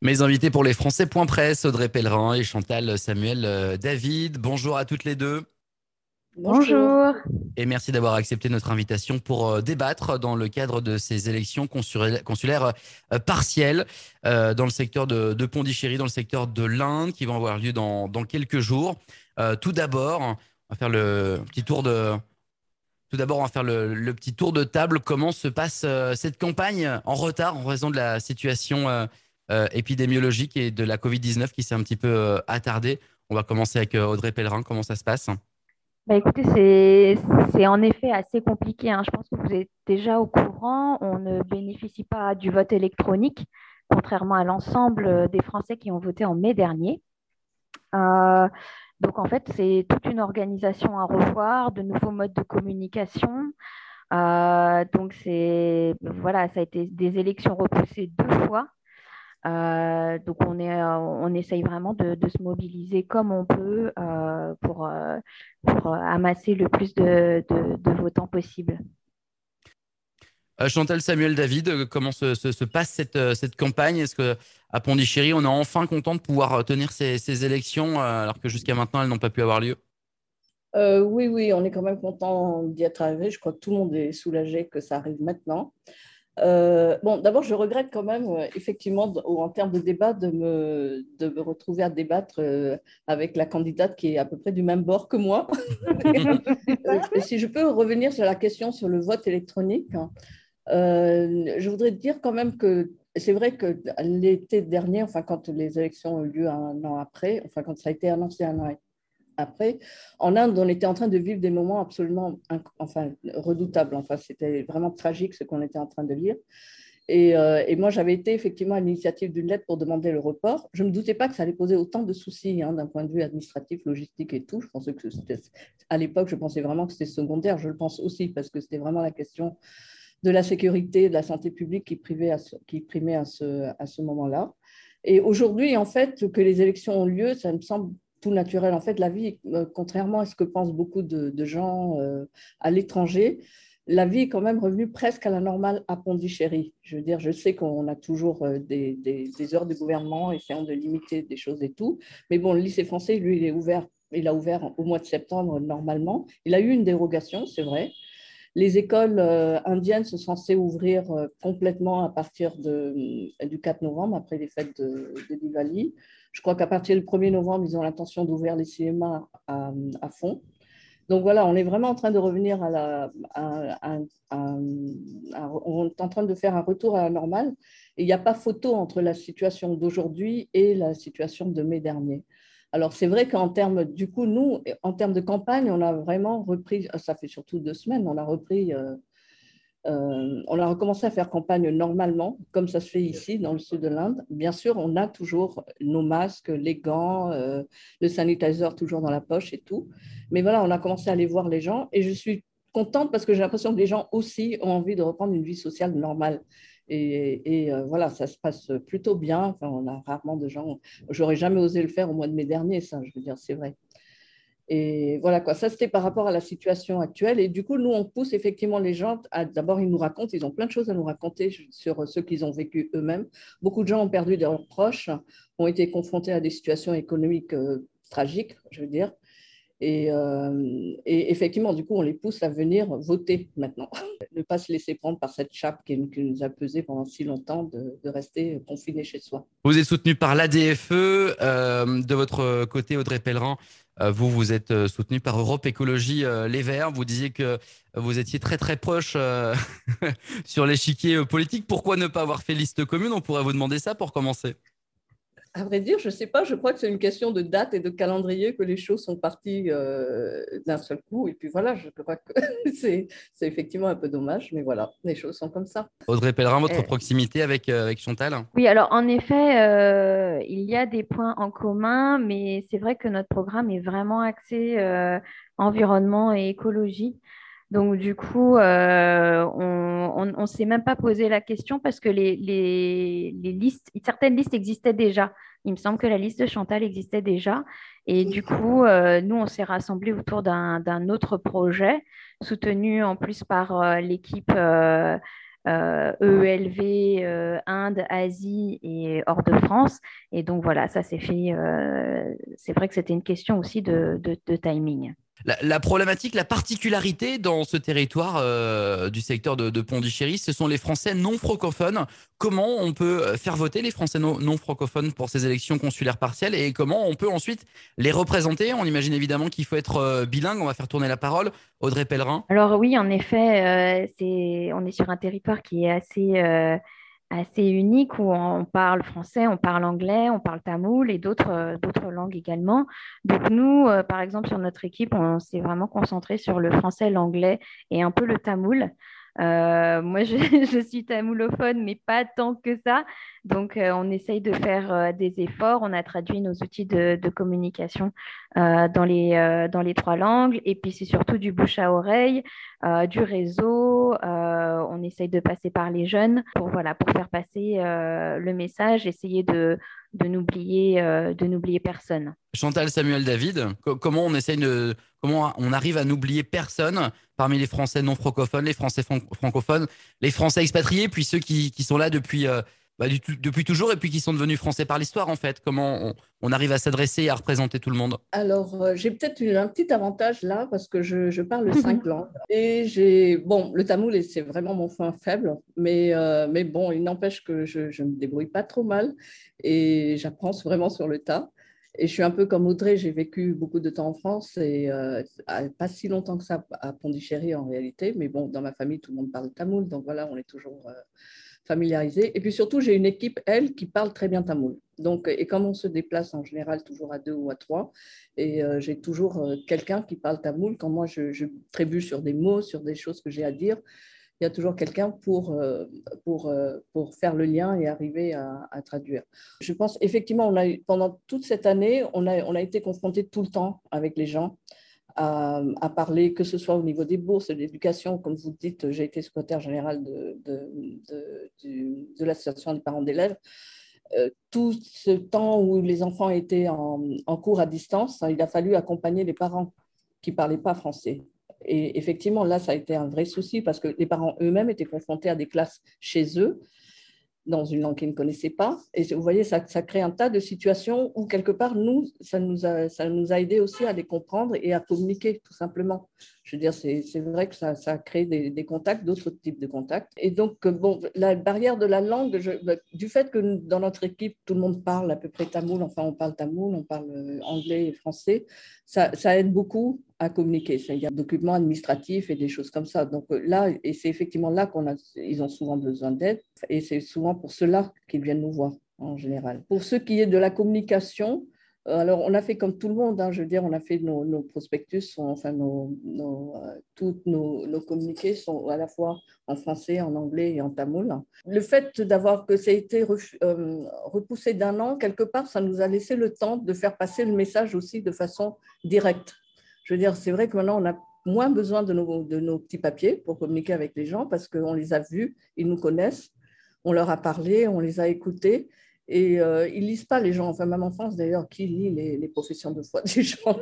Mes invités pour les Français Point Presse, Audrey Pellerin et Chantal Samuel euh, David. Bonjour à toutes les deux. Bonjour. Et merci d'avoir accepté notre invitation pour euh, débattre dans le cadre de ces élections consulaires euh, partielles dans le secteur de, Pondichéry, dans le secteur de l'Inde, qui vont avoir lieu dans, quelques jours. tout d'abord, on va faire le petit tour de, tout d'abord, on va faire le, petit tour de table. Comment se passe cette campagne en retard en raison de la situation épidémiologique et de la Covid-19 qui s'est un petit peu euh, attardée. On va commencer avec euh, Audrey Pellerin. Comment ça se passe? Bah écoutez, c'est en effet assez compliqué. Hein. Je pense que vous êtes déjà au courant. On ne bénéficie pas du vote électronique, contrairement à l'ensemble des Français qui ont voté en mai dernier. donc en fait, c'est toute une organisation à revoir, de nouveaux modes de communication. donc c'est voilà, ça a été des élections repoussées deux fois. Euh, donc on, est, euh, on essaye vraiment de, se mobiliser comme on peut euh, pour, pour, amasser le plus de, votants possible. Chantal Samuel David, comment se, passe cette, cette campagne? Est-ce qu'à Pondichéry, on est enfin content de pouvoir tenir ces, élections alors que jusqu'à maintenant, elles n'ont pas pu avoir lieu? Oui, oui, on est quand même content d'y être arrivé. Je crois que tout le monde est soulagé que ça arrive maintenant. Euh, bon, d'abord, je regrette quand même, euh, effectivement, en termes de débat, de me, de me retrouver à débattre euh, avec la candidate qui est à peu près du même bord que moi. si je peux revenir sur la question sur le vote électronique, hein, je voudrais dire quand même que c'est vrai que l'été dernier, enfin, quand les élections ont eu lieu un an après, enfin, quand ça a été annoncé un an après. En Inde, on était en train de vivre des moments absolument enfin, redoutables. Enfin, c'était vraiment tragique ce qu'on était en train de lire. Euh, et, moi, j'avais été effectivement à l'initiative d'une lettre pour demander le report. Je ne me doutais pas que ça allait poser autant de soucis hein, d'un point de vue administratif, logistique et tout. Je pensais que c'était, à l'époque, je pensais vraiment que c'était secondaire. Je le pense aussi parce que c'était vraiment la question de la sécurité, de la santé publique qui, privait qui primait à ce, à ce moment-là. Et aujourd'hui, en fait, que les élections ont lieu, ça me semble tout naturel. En fait, la vie, euh, contrairement à ce que pensent beaucoup de, gens euh, à l'étranger, la vie est quand même revenue presque à la normale à Pondichéry. Je veux dire, je sais qu'on a toujours euh, des, heures de gouvernement essayant de limiter des choses et tout. Mais bon, le lycée français, lui, il est ouvert. Il a ouvert au mois de septembre normalement. Il a eu une dérogation, c'est vrai. Les écoles indiennes sont censées ouvrir complètement à partir de, du 4 novembre, après les fêtes de, de Diwali. Je crois qu'à partir du 1er novembre, ils ont l'intention d'ouvrir les cinémas à, fond. Donc voilà, on est vraiment en train de revenir à la. on est en train de faire un retour à la normale. Et il n'y a pas photo entre la situation d'aujourd'hui et la situation de mai dernier. Alors c'est vrai qu'en termes, du coup, nous, en termes de campagne, on a vraiment repris, ça fait surtout deux semaines, on a repris euh, euh, on a recommencé à faire campagne normalement, comme ça se fait ici dans le sud de l'Inde. Bien sûr, on a toujours nos masques, les gants, euh, le sanitizer toujours dans la poche et tout. Mais voilà, on a commencé à aller voir les gens et je suis contente parce que j'ai l'impression que les gens aussi ont envie de reprendre une vie sociale normale. Et, euh, voilà, ça se passe plutôt bien. Enfin, on a rarement de gens. J'aurais jamais osé le faire au mois de mai dernier, ça, je veux dire, c'est vrai. Et voilà quoi, ça c'était par rapport à la situation actuelle. Et du coup, nous, on pousse effectivement les gens à d'abord, ils nous racontent, ils ont plein de choses à nous raconter sur ce qu'ils ont vécu eux-mêmes. Beaucoup de gens ont perdu leurs proches, ont été confrontés à des situations économiques euh, tragiques, je veux dire. Euh, et, effectivement, du coup, on les pousse à venir voter maintenant. ne pas se laisser prendre par cette chape qui, nous a pesé pendant si longtemps de, rester confiné chez soi. Vous êtes soutenu par l'ADFE. Euh, de votre côté, Audrey Pellerin, euh, vous, vous êtes soutenu par Europe Écologie Les Verts. Vous disiez que vous étiez très très proche sur l'échiquier politique. Pourquoi ne pas avoir fait liste commune? On pourrait vous demander ça pour commencer. À vrai dire, je ne sais pas, je crois que c'est une question de date et de calendrier que les choses sont parties euh, d'un seul coup. Et puis voilà, je crois que c'est effectivement un peu dommage, mais voilà, les choses sont comme ça. Audrey Pellerin, votre proximité avec, euh, avec Chantal? Oui, alors en effet, euh, il y a des points en commun, mais c'est vrai que notre programme est vraiment axé environnement et écologie. Donc, du coup, euh, on ne s'est même pas posé la question parce que les, listes, certaines listes existaient déjà. Il me semble que la liste de Chantal existait déjà. Et du coup, euh, nous, on s'est rassemblés autour d'un autre projet, soutenu en plus par euh, l'équipe EELV, e Inde, Asie et hors de France. Et donc voilà, ça s'est fait. c'est vrai que c'était une question aussi de timing. La, problématique, la particularité dans ce territoire euh, du secteur de, de Pondichéry, ce sont les Français non francophones. Comment on peut euh, faire voter les Français non, francophones pour ces élections consulaires partielles et comment on peut ensuite les représenter? On imagine évidemment qu'il faut être euh, bilingue. On va faire tourner la parole. Audrey Pellerin. Alors oui, en effet, c'est on est sur un territoire qui est assez assez unique où on parle français, on parle anglais, on parle tamoul et d'autres euh, langues également. Donc nous, euh, par exemple, sur notre équipe, on s'est vraiment concentré sur le français, l'anglais et un peu le tamoul. Euh, moi, je, suis tamoulophone, mais pas tant que ça. Donc, euh, on essaye de faire euh, des efforts. On a traduit nos outils de, communication dans, les, dans les trois langues. Et puis, c'est surtout du bouche à oreille, du réseau. on essaye de passer par les jeunes pour, voilà, pour faire passer le message, essayer de, de n'oublier de n'oublier personne. Chantal Samuel David, comment on essaye comment on arrive à n'oublier personne parmi les Français non francophones, les Français francophones, les Français expatriés, puis ceux qui, qui sont là depuis euh, bah, depuis toujours et puis qui sont devenus français par l'histoire en fait. Comment on, arrive à s'adresser et à représenter tout le monde? Alors euh, j'ai peut-être un petit avantage là parce que je, je parle cinq langues. Et j'ai bon le tamoul c'est vraiment mon point faible mais euh, mais bon il n'empêche que je, je me débrouille pas trop mal et j'apprends vraiment sur le tas. Et je suis un peu comme Audrey, j'ai vécu beaucoup de temps en France et euh, pas si longtemps que ça à Pondichéry en réalité, mais bon, dans ma famille, tout le monde parle tamoul, donc voilà, on est toujours euh, familiarisé. Et puis surtout, j'ai une équipe, elle, qui parle très bien tamoul. Donc, et comme on se déplace en général toujours à deux ou à trois, et euh, j'ai toujours quelqu'un qui parle tamoul, quand moi je, trébuche sur des mots, sur des choses que j'ai à dire, il y a toujours quelqu'un pour, euh, pour, euh, pour faire le lien et arriver à, traduire. Je pense effectivement, on a pendant toute cette année, on a, on a été confronté tout le temps avec les gens à, à, parler, que ce soit au niveau des bourses, de l'éducation, comme vous dites, j'ai été secrétaire général de, de, de, l'association des parents d'élèves. Euh, tout ce temps où les enfants étaient en, en cours à distance, il a fallu accompagner les parents qui ne parlaient pas français. Et effectivement, là, ça a été un vrai souci parce que les parents eux-mêmes étaient confrontés à des classes chez eux dans une langue qu'ils ne connaissaient pas. Et vous voyez, ça, ça, crée un tas de situations où, quelque part, nous, ça nous a, ça nous a aidé aussi à les comprendre et à communiquer, tout simplement. Je veux dire, c'est vrai que ça, créé des, contacts, d'autres types de contacts. Et donc, bon, la barrière de la langue, bah, du fait que dans notre équipe, tout le monde parle à peu près tamoul, enfin, on parle tamoul, on parle euh, anglais et français, ça, aide beaucoup à communiquer. Il y a des documents administratifs et des choses comme ça. Donc euh, là, et c'est effectivement là qu'on a, ont souvent besoin d'aide, et c'est souvent pour cela qu'ils viennent nous voir en général. Pour ce qui est de la communication, euh, alors on a fait comme tout le monde, hein, je veux dire, on a fait nos, prospectus, enfin nos, nos euh, nos, nos, communiqués sont à la fois en français, en anglais et en tamoul. Le fait d'avoir que ça a été repoussé d'un an, quelque part, ça nous a laissé le temps de faire passer le message aussi de façon directe je veux dire, c'est vrai que maintenant, on a moins besoin de nos petits papiers pour communiquer avec les gens parce qu'on les a vus, ils nous connaissent, on leur a parlé, on les a écoutés. Et euh, ils lisent pas les gens. Enfin, même en France, d'ailleurs, qui lit les, professions de foi des gens?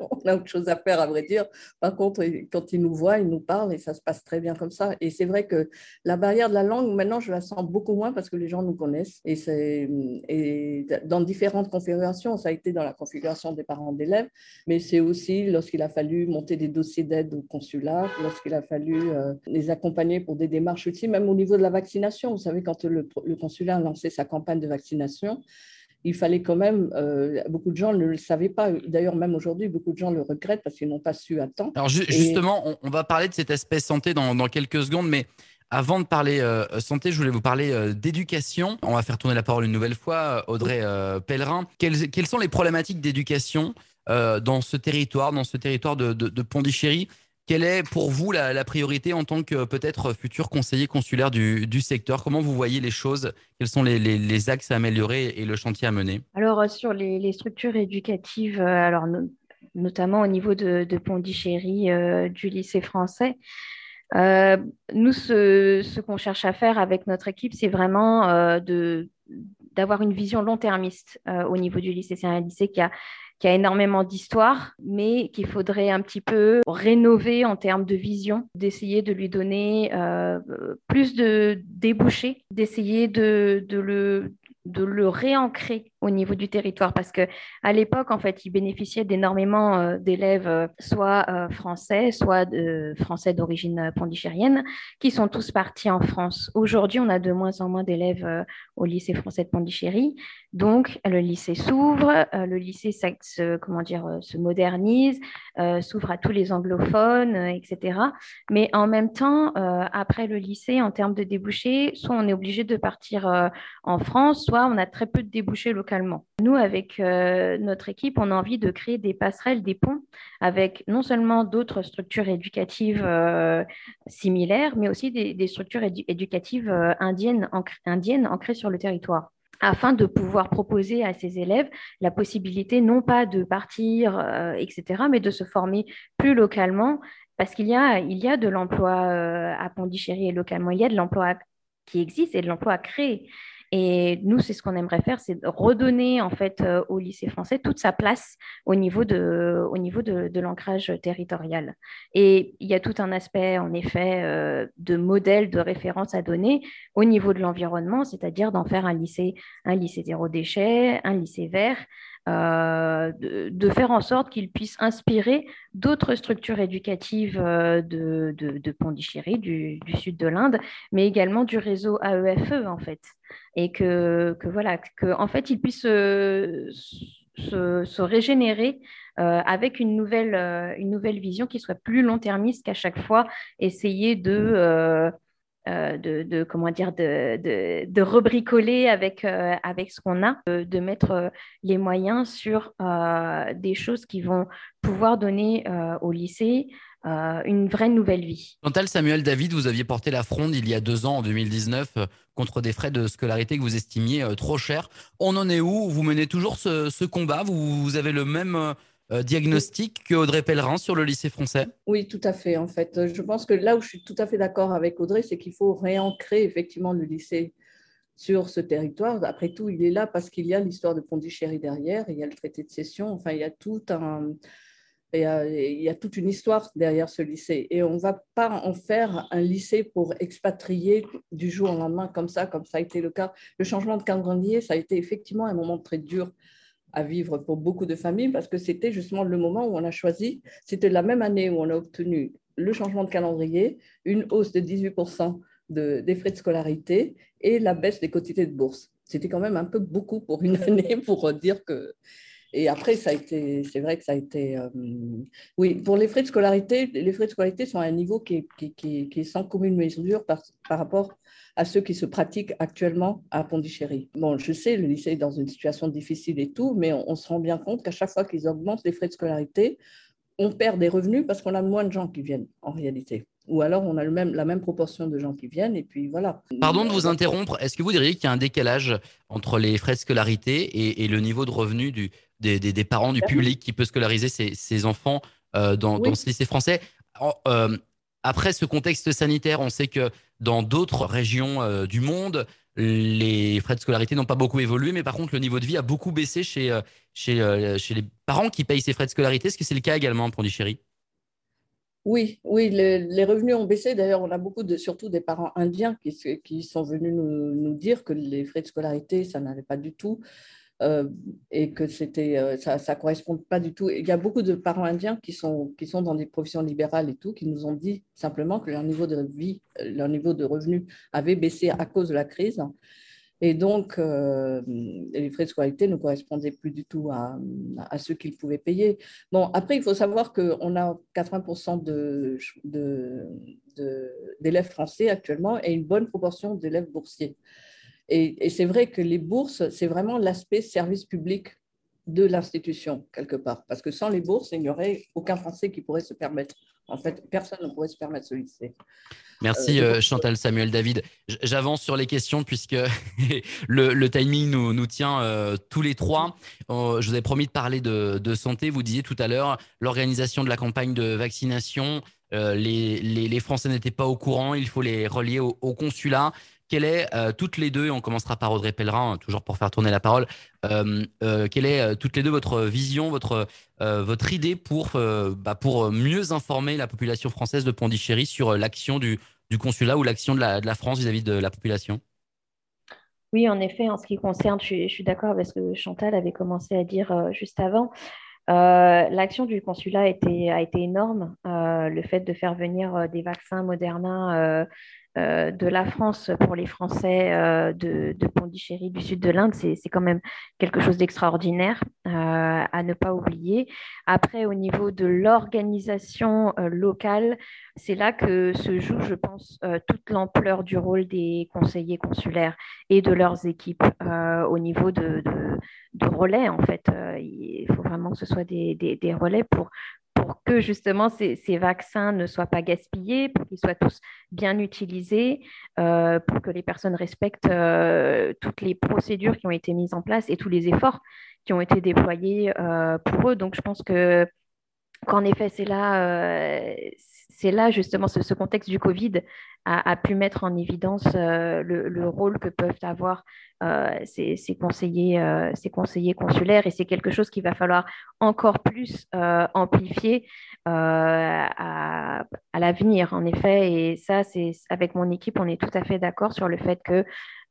On a autre chose à faire, à vrai dire. Par contre, quand ils nous voient, ils nous parlent et ça se passe très bien comme ça. Et c'est vrai que la barrière de la langue, maintenant, je la sens beaucoup moins parce que les gens nous connaissent. Et, et dans différentes configurations, ça a été dans la configuration des parents d'élèves, mais c'est aussi lorsqu'il a fallu monter des dossiers d'aide au consulat, lorsqu'il a fallu euh, les accompagner pour des démarches aussi, même au niveau de la vaccination. Vous savez, quand le, le consulat a lancé sa campagne de vaccination, vaccination, il fallait quand même, euh, beaucoup de gens ne le savaient pas. D'ailleurs, même aujourd'hui, beaucoup de gens le regrettent parce qu'ils n'ont pas su à temps. Alors justement, on, va parler de cet aspect santé dans, quelques secondes, mais avant de parler euh, santé, je voulais vous parler euh, d'éducation. On va faire tourner la parole une nouvelle fois, Audrey Pellerin. Quelles, quelles, sont les problématiques d'éducation dans ce territoire, dans ce territoire de, de, de Pondichéry? Quelle est pour vous la, priorité en tant que peut-être futur conseiller consulaire du, secteur? Comment vous voyez les choses? Quels sont les, axes à améliorer et le chantier à mener? Alors, euh, sur les, structures éducatives, euh, alors, notamment au niveau de, Pondichéry, euh, du lycée français, nous, ce, qu'on cherche à faire avec notre équipe, c'est vraiment de d'avoir une vision long-termiste au niveau du lycée. C'est un lycée qui a qui a énormément d'histoire, mais qu'il faudrait un petit peu rénover en termes de vision, d'essayer de lui donner euh, plus de débouchés, d'essayer de, de, le, de le réancrer au niveau du territoire parce que à l'époque en fait il bénéficiait d'énormément euh, d'élèves euh, soit euh, français soit français d'origine pondichéриenne qui sont tous partis en France. Aujourd'hui on a de moins en moins d'élèves au lycée français de Pondichéry donc le lycée s'ouvre, le lycée se, comment dire se modernise, s'ouvre à tous les anglophones etc. Mais en même temps après le lycée en termes de débouchés soit on est obligé de partir en France soit on a très peu de débouchés locaux nous, avec euh, notre équipe, on a envie de créer des passerelles, des ponts avec non seulement d'autres structures éducatives euh, similaires, mais aussi des, structures éducatives euh, indiennes, ancrées sur le territoire afin de pouvoir proposer à ces élèves la possibilité non pas de partir, etc., mais de se former plus localement, parce qu'il y a, il y a de l'emploi à Pondichéry et localement, il y a de l'emploi qui existe et de l'emploi à créer. Et nous, c'est ce qu'on aimerait faire, c'est redonner en fait euh, au lycée français toute sa place au niveau de, au l'ancrage territorial. Et il y a tout un aspect, en effet, euh, de modèle de référence à donner au niveau de l'environnement, c'est-à-dire d'en faire un lycée, un lycée zéro déchet, un lycée vert. Euh, de, faire en sorte qu'il puisse inspirer d'autres structures éducatives de, de, Pondichéry, du, du, sud de l'Inde, mais également du réseau AEFE e, en fait. Et que, voilà, que en fait, ils puissent se, se, régénérer euh, avec une nouvelle, euh, une nouvelle vision qui soit plus long-termiste qu'à chaque fois essayer de, euh, de, comment dire, de, de, rebricoler avec, avec ce qu'on a, de, mettre les moyens sur des choses qui vont pouvoir donner au lycée euh, une vraie nouvelle vie. Chantal Samuel David, vous aviez porté la fronde il y a deux ans, en 2019, euh, contre des frais de scolarité que vous estimiez euh, trop chers. On en est où? Vous menez toujours ce, combat? Vous, avez le même diagnostic que Audrey Pellerin sur le lycée français Oui, tout à fait. En fait, je pense que là où je suis tout à fait d'accord avec Audrey, c'est qu'il faut réancrer effectivement le lycée sur ce territoire. Après tout, il est là parce qu'il y a l'histoire de Pondichéry derrière, il y a le traité de cession, enfin, il y a tout un, il y a toute une histoire derrière ce lycée. Et on ne va pas en faire un lycée pour expatrier du jour au lendemain comme ça, comme ça a été le cas. Le changement de calendrier, ça a été effectivement un moment très dur à vivre pour beaucoup de familles parce que c'était justement le moment où on a choisi, c'était la même année où on a obtenu le changement de calendrier, une hausse de 18% de, des frais de scolarité et la baisse des quotités de bourse. C'était quand même un peu beaucoup pour une année pour dire que et après, ça a été, c'est vrai que ça a été. Euh, oui, pour les frais de scolarité, les frais de scolarité sont à un niveau qui est, qui, qui, sans commune mesure par, par, rapport à ceux qui se pratiquent actuellement à Pondichéry. Bon, je sais, le lycée est dans une situation difficile et tout, mais on, se rend bien compte qu'à chaque fois qu'ils augmentent les frais de scolarité, on perd des revenus parce qu'on a moins de gens qui viennent en réalité. Ou alors on a le même, la même proportion de gens qui viennent et puis voilà. Pardon de vous interrompre, est-ce que vous diriez qu'il y a un décalage entre les frais de scolarité et, et le niveau de revenus du, des, parents, du public qui peut scolariser ses, enfants euh, dans, ce lycée français. Euh, après ce contexte sanitaire, on sait que dans d'autres régions euh, du monde, les frais de scolarité n'ont pas beaucoup évolué, mais par contre, le niveau de vie a beaucoup baissé chez, chez, chez les parents qui payent ces frais de scolarité. Est-ce que c'est le cas également pour Pondichéry oui, oui, les, revenus ont baissé. D'ailleurs, on a beaucoup de, surtout des parents indiens qui, qui sont venus nous, nous, dire que les frais de scolarité, ça n'allait pas du tout. Euh, et que c'était, euh, ça ne correspond pas du tout. Il y a beaucoup de parents indiens qui sont, qui sont dans des professions libérales et tout, qui nous ont dit simplement que leur niveau de vie, euh, leur niveau de revenus avait baissé à cause de la crise. Et donc, les frais de scolarité ne correspondaient plus du tout à, à ceux qu'ils pouvaient payer. Bon, après, il faut savoir qu'on a 80% de, d'élèves français actuellement et une bonne proportion d'élèves boursiers. Et, c'est vrai que les bourses, c'est vraiment l'aspect service public de l'institution, quelque part. Parce que sans les bourses, il n'y aurait aucun Français qui pourrait se permettre. En fait, personne ne pourrait se permettre ce lycée. Merci euh, euh, Chantal Samuel David. J'avance sur les questions puisque le, timing nous, nous tient euh, tous les trois. je vous avais promis de parler de, santé. Vous disiez tout à l'heure l'organisation de la campagne de vaccination. Les, les, Français n'étaient pas au courant. Il faut les relier au consulat. Quelle est toutes les deux, et on commencera par Audrey Pellerin, toujours pour faire tourner la parole, quelle est toutes les deux votre vision, votre, votre idée pour, bah, pour mieux informer la population française de Pondichéry sur l'action du, du consulat ou l'action de la, de la France vis-à-vis de la population? Oui, en effet, en ce qui concerne, je suis, d'accord avec ce que Chantal avait commencé à dire juste avant. L'action du consulat a été, a été énorme. le fait de faire venir des vaccins Moderna euh, de la France pour les Français euh, de, Pondichéry, du sud de l'Inde, c'est quand même quelque chose d'extraordinaire euh, à ne pas oublier. Après, au niveau de l'organisation locale, c'est là que se joue, je pense, toute l'ampleur du rôle des conseillers consulaires et de leurs équipes au niveau de, relais, en fait. il faut vraiment que ce soit des, des relais pour, pour que justement ces, vaccins ne soient pas gaspillés, pour qu'ils soient tous bien utilisés, euh, pour que les personnes respectent euh, toutes les procédures qui ont été mises en place et tous les efforts qui ont été déployés euh, pour eux. Donc je pense que qu'en effet, c'est là, c'est là justement ce, contexte du Covid a, pu mettre en évidence le, rôle que peuvent avoir euh, ces, conseillers, euh, ces conseillers consulaires et c'est quelque chose qu'il va falloir encore plus euh, amplifier à, l'avenir, en effet. Et ça, c'est avec mon équipe, on est tout à fait d'accord sur le fait que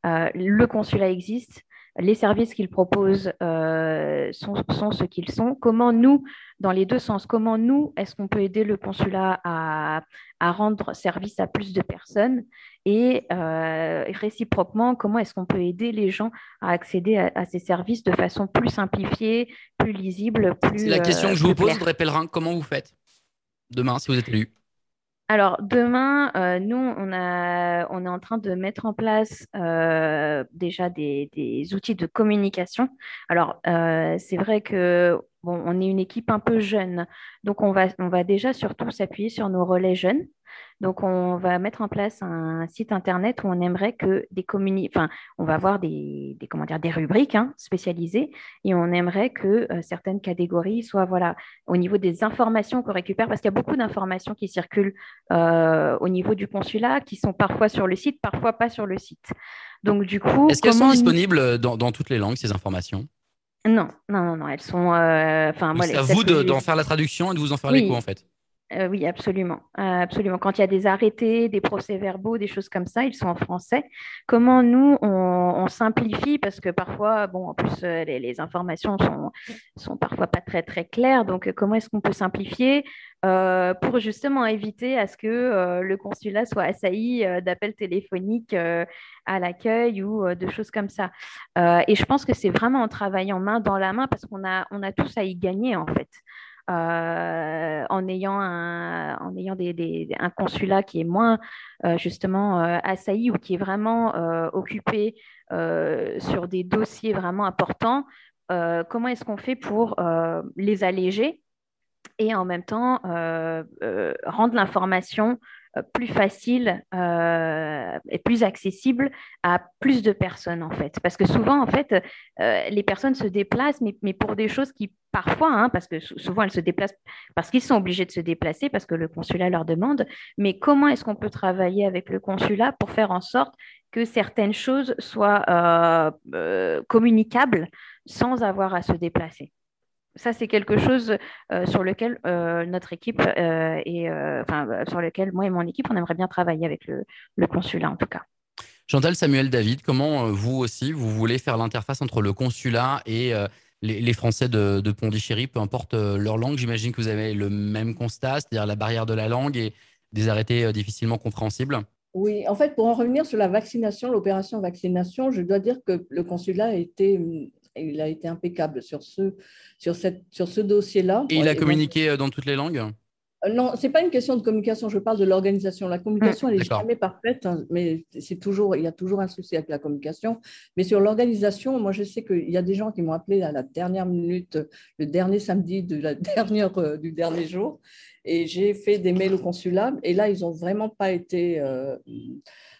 le consulat existe, les services qu'ils proposent sont, sont, ce qu'ils sont. Comment nous, dans les deux sens, comment nous, est-ce qu'on peut aider le consulat à, à, rendre service à plus de personnes et euh, réciproquement, comment est-ce qu'on peut aider les gens à accéder à, ces services de façon plus simplifiée, plus lisible, plus. C'est la question que je vous pose, Audrey Pellerin. Comment vous faites demain si vous êtes élu? Alors, demain, euh, nous, on, est en train de mettre en place euh, déjà des, outils de communication. Alors, c'est vrai que bon, on est une équipe un peu jeune, donc on va déjà surtout s'appuyer sur nos relais jeunes. Donc, on va mettre en place un site internet où on aimerait que des communi... enfin, on va avoir des, des comment dire, des rubriques hein, spécialisées et on aimerait que euh, certaines catégories soient, voilà, au niveau des informations qu'on récupère, parce qu'il y a beaucoup d'informations qui circulent euh, au niveau du consulat, qui sont parfois sur le site, parfois pas sur le site. Donc, du coup, est-ce qu'elles sont disponibles dans, dans toutes les langues ces informations? Non, non, non, non, elles sont. Euh, enfin, c'est à vous d'en faire la traduction et de vous en faire l'écho en fait. Euh, oui, absolument. Euh, absolument. Quand il y a des arrêtés, des procès-verbaux, des choses comme ça, ils sont en français. Comment nous, on, simplifie? Parce que parfois, bon, en plus, euh, les, informations sont, sont parfois pas très, très claires. Donc, comment est-ce qu'on peut simplifier pour justement éviter à ce que le consulat soit assailli d'appels téléphoniques à l'accueil ou de choses comme ça? et je pense que c'est vraiment en travaillant main dans la main parce qu'on a, on a tous à y gagner, en fait. Euh, en ayant, un, en ayant des, un consulat qui est moins euh, justement euh, assailli ou qui est vraiment occupé sur des dossiers vraiment importants, comment est-ce qu'on fait pour les alléger et en même temps rendre l'information plus facile et plus accessible à plus de personnes en fait? Parce que souvent en fait, les personnes se déplacent, mais, mais pour des choses qui parfois, hein, parce que souvent elles se déplacent parce qu'ils sont obligés de se déplacer, parce que le consulat leur demande, mais comment est-ce qu'on peut travailler avec le consulat pour faire en sorte que certaines choses soient euh, euh, communicables sans avoir à se déplacer? Ça, c'est quelque chose euh, sur lequel notre équipe et enfin sur lequel moi et mon équipe, on aimerait bien travailler avec le, le consulat en tout cas. Chantal Samuel David, comment vous aussi vous voulez faire l'interface entre le consulat et les, Français de, Pondichéry, peu importe euh, leur langue, j'imagine que vous avez le même constat, c'est-à-dire la barrière de la langue et des arrêtés euh, difficilement compréhensibles. Oui, en fait, pour en revenir sur la vaccination, l'opération vaccination, je dois dire que le consulat a été, il a été impeccable sur ce, sur cette, sur ce dossier-là. Et il a communiqué euh, dans toutes les langues? euh, non, ce n'est pas une question de communication, je parle de l'organisation. La communication, elle n'est jamais parfaite, hein, mais c'est toujours, il y a toujours un souci avec la communication. Mais sur l'organisation, moi, je sais qu'il y a des gens qui m'ont appelé à la dernière minute, le dernier samedi de la dernière, euh, du dernier jour, et j'ai fait des mails au consulat, et là, ils n'ont vraiment pas été... Euh,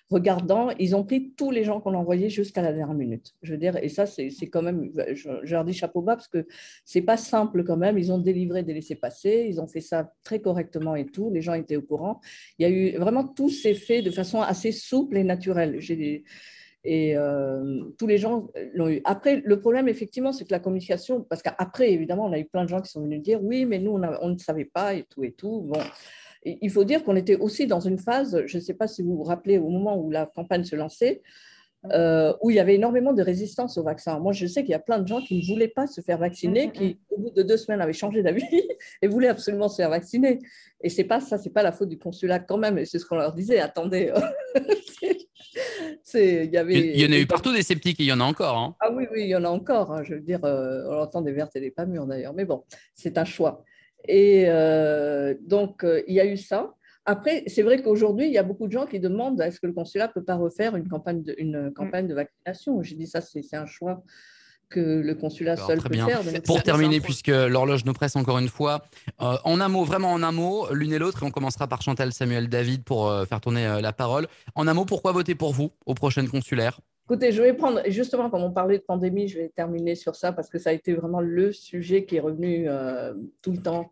regardant, ils ont pris tous les gens qu'on a envoyés jusqu'à la dernière minute. Je veux dire, et ça, c'est quand même, je, leur dis chapeau bas parce que c'est pas simple quand même. Ils ont délivré des laissés-passer, ils ont fait ça très correctement et tout. Les gens étaient au courant. Il y a eu vraiment tout s'est fait de façon assez souple et naturelle. J'ai et euh, tous les gens l'ont eu. Après, le problème, effectivement, c'est que la communication, parce qu'après, évidemment, on a eu plein de gens qui sont venus dire oui, mais nous, on, on ne savait pas et tout et tout. Bon, il faut dire qu'on était aussi dans une phase, je ne sais pas si vous vous rappelez, au moment où la campagne se lançait, euh, où il y avait énormément de résistance au vaccin. Moi, je sais qu'il y a plein de gens qui ne voulaient pas se faire vacciner, qui, au bout de deux semaines, avaient changé d'avis et voulaient absolument se faire vacciner. Et c'est pas ça, c'est pas la faute du consulat quand même. Et c'est ce qu'on leur disait. Attendez, il y avait. Il y en a eu partout des sceptiques. Et il y en a encore. Hein. Ah oui, oui, il y en a encore. Hein. Je veux dire, euh, on entend des vertes et des pas mûres d'ailleurs. Mais bon, c'est un choix. Et euh, donc, euh, il y a eu ça. Après, c'est vrai qu'aujourd'hui, il y a beaucoup de gens qui demandent est-ce que le consulat ne peut pas refaire une campagne de, une campagne de vaccination? J'ai dit ça, c'est un choix que le consulat seul peut faire. Pour terminer, puisque l'horloge nous presse encore une fois, euh, en un mot, vraiment en un mot, l'une et l'autre, et on commencera par Chantal Samuel David pour faire tourner la parole. En un mot, pourquoi voter pour vous aux prochaines consulaires Écoutez, je vais prendre, justement, comme on parlait de pandémie, je vais terminer sur ça parce que ça a été vraiment le sujet qui est revenu euh, tout le temps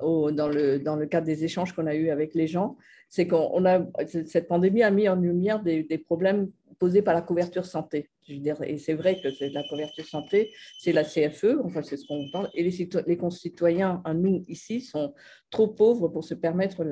dans, le, cadre des échanges qu'on a eus avec les gens. C'est qu'on a, cette pandémie a mis en lumière des problèmes posée par la couverture santé. Et c'est vrai que c'est la couverture santé, c'est la CFE, enfin c'est ce qu'on parle, et les, les, concitoyens, à nous ici, sont trop pauvres pour se permettre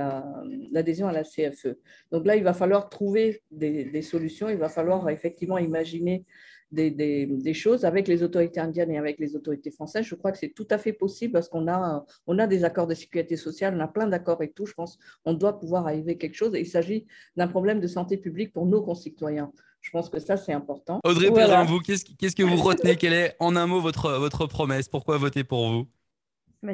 l'adhésion à la CFE. Donc là, il va falloir trouver des, solutions, il va falloir effectivement imaginer des, choses avec les autorités indiennes et avec les autorités françaises. Je crois que c'est tout à fait possible parce qu'on a, on a des accords de sécurité sociale, on a plein d'accords et tout. Je pense qu'on doit pouvoir arriver à quelque chose. Il s'agit d'un problème de santé publique pour nos concitoyens. Je pense que ça, c'est important. Audrey voilà. vous, qu'est-ce que vous retenez? Quelle est, en un mot, votre, votre promesse? Pourquoi voter pour vous?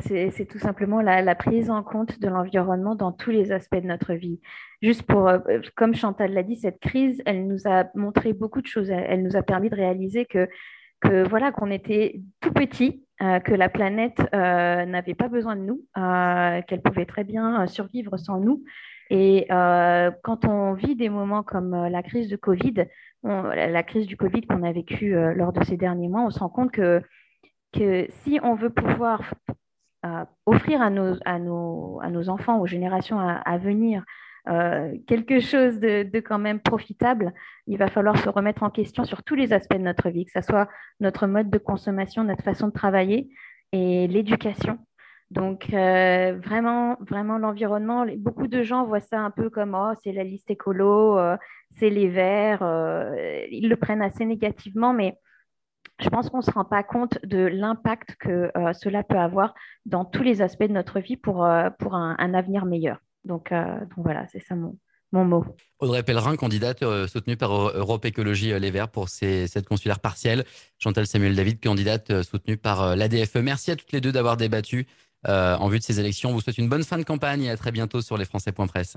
C'est tout simplement la, prise en compte de l'environnement dans tous les aspects de notre vie. Juste pour, euh, comme Chantal l'a dit, cette crise, elle nous a montré beaucoup de choses. Elle, nous a permis de réaliser que, que voilà, qu'on était tout petit, euh, que la planète euh, n'avait pas besoin de nous, qu'elle pouvait très bien survivre sans nous. Et quand on vit des moments comme la crise de Covid, la crise du Covid qu'on a vécue lors de ces derniers mois, on se rend compte que, que si on veut pouvoir offrir à nos, à, nos, à nos enfants, aux générations à, venir, euh, quelque chose de, de, quand même profitable, il va falloir se remettre en question sur tous les aspects de notre vie, que ce soit notre mode de consommation, notre façon de travailler et l'éducation. Donc euh, vraiment, vraiment l'environnement, beaucoup de gens voient ça un peu comme oh, c'est la liste écolo, euh, c'est les verts, ils le prennent assez négativement, mais je pense qu'on ne se rend pas compte de l'impact que euh, cela peut avoir dans tous les aspects de notre vie pour, euh, un, avenir meilleur. Donc, euh, voilà, c'est ça mon, mon, mot. Audrey Pellerin, candidate soutenue par Europe Écologie Les Verts pour cette consulaire partielle. Chantal Samuel David, candidate soutenue par l'ADFE. Merci à toutes les deux d'avoir débattu en vue de ces élections. On vous souhaite une bonne fin de campagne et à très bientôt sur lesfrançais.presse.